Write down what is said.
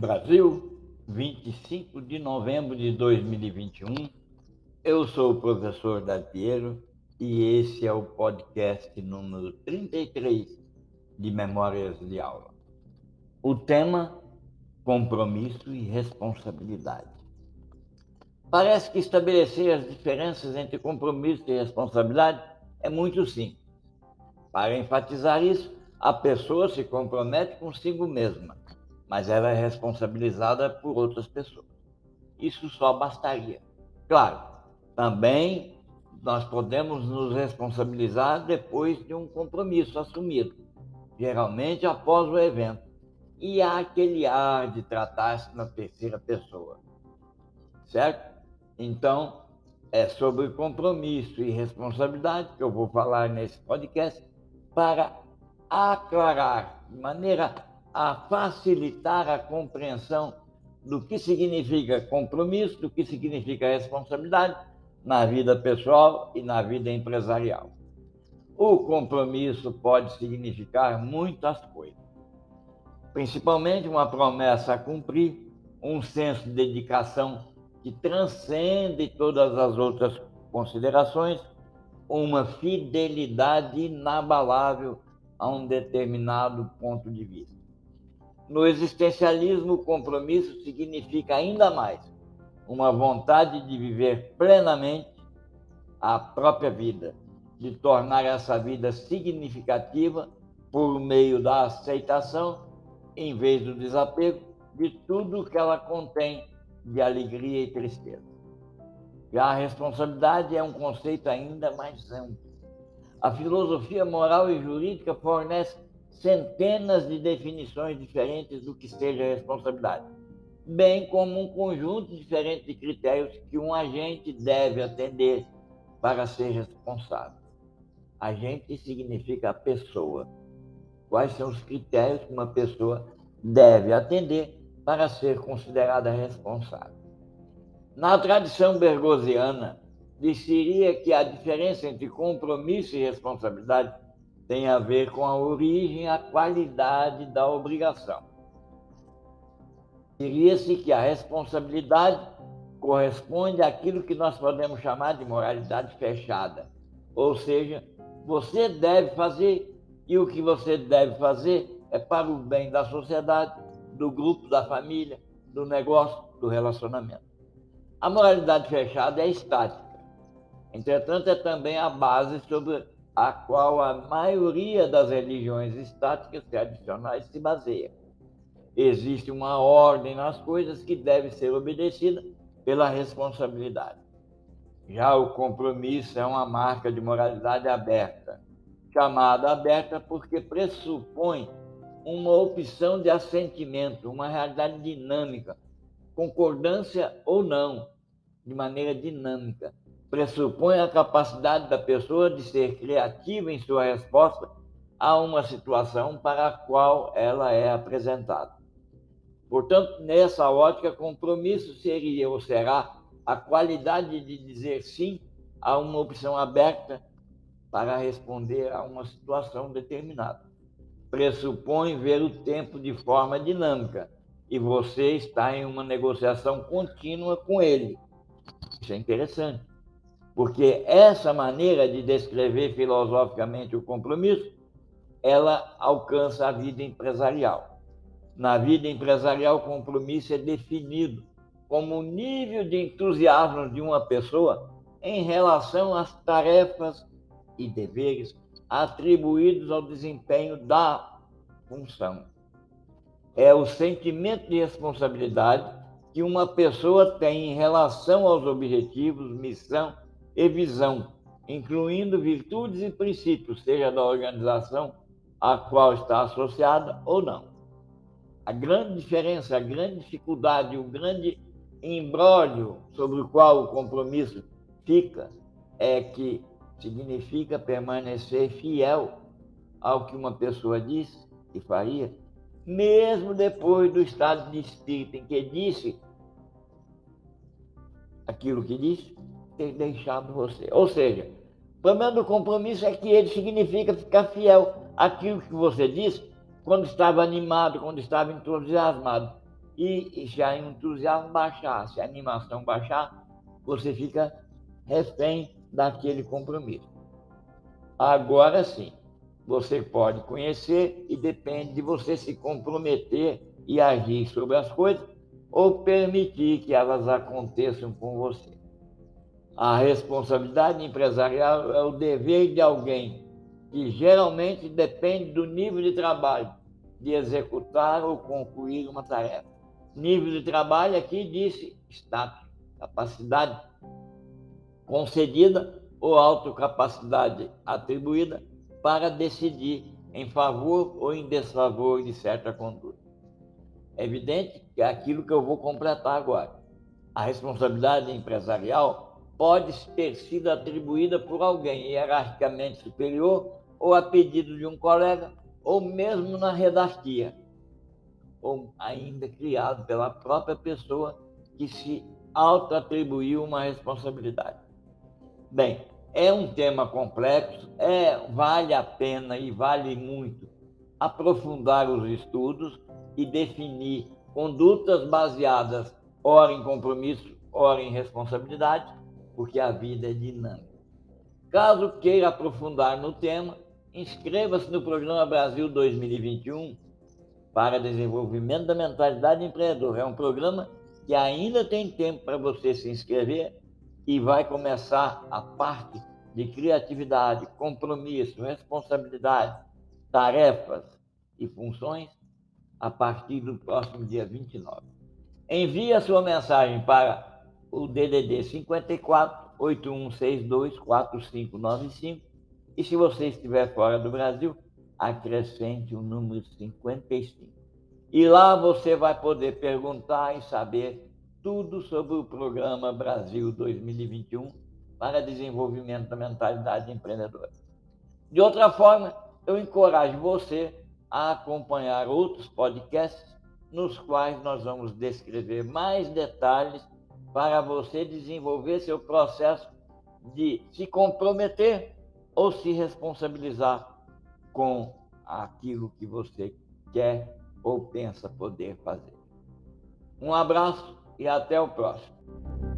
Brasil, 25 de novembro de 2021. Eu sou o professor Piero e esse é o podcast número 33 de Memórias de Aula. O tema: compromisso e responsabilidade. Parece que estabelecer as diferenças entre compromisso e responsabilidade é muito simples. Para enfatizar isso, a pessoa se compromete consigo mesma, mas ela é responsabilizada por outras pessoas. Isso só bastaria. Claro, também nós podemos nos responsabilizar depois de um compromisso assumido, geralmente após o evento. E há aquele ar de tratar-se na terceira pessoa. Certo? Então, é sobre compromisso e responsabilidade que eu vou falar nesse podcast para aclarar, de maneira a facilitar a compreensão do que significa compromisso, do que significa responsabilidade na vida pessoal e na vida empresarial. O compromisso pode significar muitas coisas, principalmente uma promessa a cumprir, um senso de dedicação que transcende todas as outras considerações, uma fidelidade inabalável a um determinado ponto de vista. No existencialismo, o compromisso significa ainda mais uma vontade de viver plenamente a própria vida, de tornar essa vida significativa por meio da aceitação, em vez do desapego, de tudo que ela contém de alegria e tristeza. Já a responsabilidade é um conceito ainda mais amplo. A filosofia moral e jurídica fornece centenas de definições diferentes do que seja responsabilidade, bem como um conjunto diferente de critérios que um agente deve atender para ser responsável. Agente significa pessoa. Quais são os critérios que uma pessoa deve atender para ser considerada responsável. Na tradição bergosiana, dizeria que a diferença entre compromisso e responsabilidade tem a ver com a origem a qualidade da obrigação. Diria-se que a responsabilidade corresponde àquilo que nós podemos chamar de moralidade fechada, ou seja, você deve fazer e o que você deve fazer é para o bem da sociedade do grupo, da família, do negócio, do relacionamento. A moralidade fechada é estática. Entretanto, é também a base sobre a qual a maioria das religiões estáticas tradicionais se baseia. Existe uma ordem nas coisas que deve ser obedecida pela responsabilidade. Já o compromisso é uma marca de moralidade aberta, chamada aberta porque pressupõe uma opção de assentimento, uma realidade dinâmica, concordância ou não, de maneira dinâmica. Pressupõe a capacidade da pessoa de ser criativa em sua resposta a uma situação para a qual ela é apresentada. Portanto, nessa ótica, compromisso seria ou será a qualidade de dizer sim a uma opção aberta para responder a uma situação determinada pressupõe ver o tempo de forma dinâmica e você está em uma negociação contínua com ele. Isso é interessante, porque essa maneira de descrever filosoficamente o compromisso, ela alcança a vida empresarial. Na vida empresarial, o compromisso é definido como o nível de entusiasmo de uma pessoa em relação às tarefas e deveres atribuídos ao desempenho da função. É o sentimento de responsabilidade que uma pessoa tem em relação aos objetivos, missão e visão, incluindo virtudes e princípios, seja da organização a qual está associada ou não. A grande diferença, a grande dificuldade, o grande imbróglio sobre o qual o compromisso fica é que significa permanecer fiel ao que uma pessoa disse e faria, mesmo depois do estado de espírito em que disse aquilo que disse, ter deixado você. Ou seja, o problema do compromisso é que ele significa ficar fiel àquilo que você disse quando estava animado, quando estava entusiasmado. e já o entusiasmo baixar, se a animação baixar, você fica refém daquele compromisso. Agora sim, você pode conhecer e depende de você se comprometer e agir sobre as coisas ou permitir que elas aconteçam com você. A responsabilidade empresarial é o dever de alguém que geralmente depende do nível de trabalho de executar ou concluir uma tarefa. Nível de trabalho aqui disse status, capacidade concedida ou autocapacidade atribuída para decidir em favor ou em desfavor de certa conduta. É evidente que é aquilo que eu vou completar agora. A responsabilidade empresarial pode ter sido atribuída por alguém hierarquicamente superior ou a pedido de um colega, ou mesmo na redarquia, ou ainda criado pela própria pessoa que se auto-atribuiu uma responsabilidade. Bem, é um tema complexo, é, vale a pena e vale muito aprofundar os estudos e definir condutas baseadas, ora em compromisso, ora em responsabilidade, porque a vida é dinâmica. Caso queira aprofundar no tema, inscreva-se no Programa Brasil 2021 para desenvolvimento da mentalidade empreendedora. É um programa que ainda tem tempo para você se inscrever e vai começar a parte de criatividade, compromisso, responsabilidade, tarefas e funções a partir do próximo dia 29. Envie a sua mensagem para o DDD 54 8162 4595 e se você estiver fora do Brasil, acrescente o número 55. E lá você vai poder perguntar e saber tudo sobre o programa Brasil 2021 para desenvolvimento da mentalidade empreendedora. De outra forma, eu encorajo você a acompanhar outros podcasts nos quais nós vamos descrever mais detalhes para você desenvolver seu processo de se comprometer ou se responsabilizar com aquilo que você quer ou pensa poder fazer. Um abraço e até o próximo.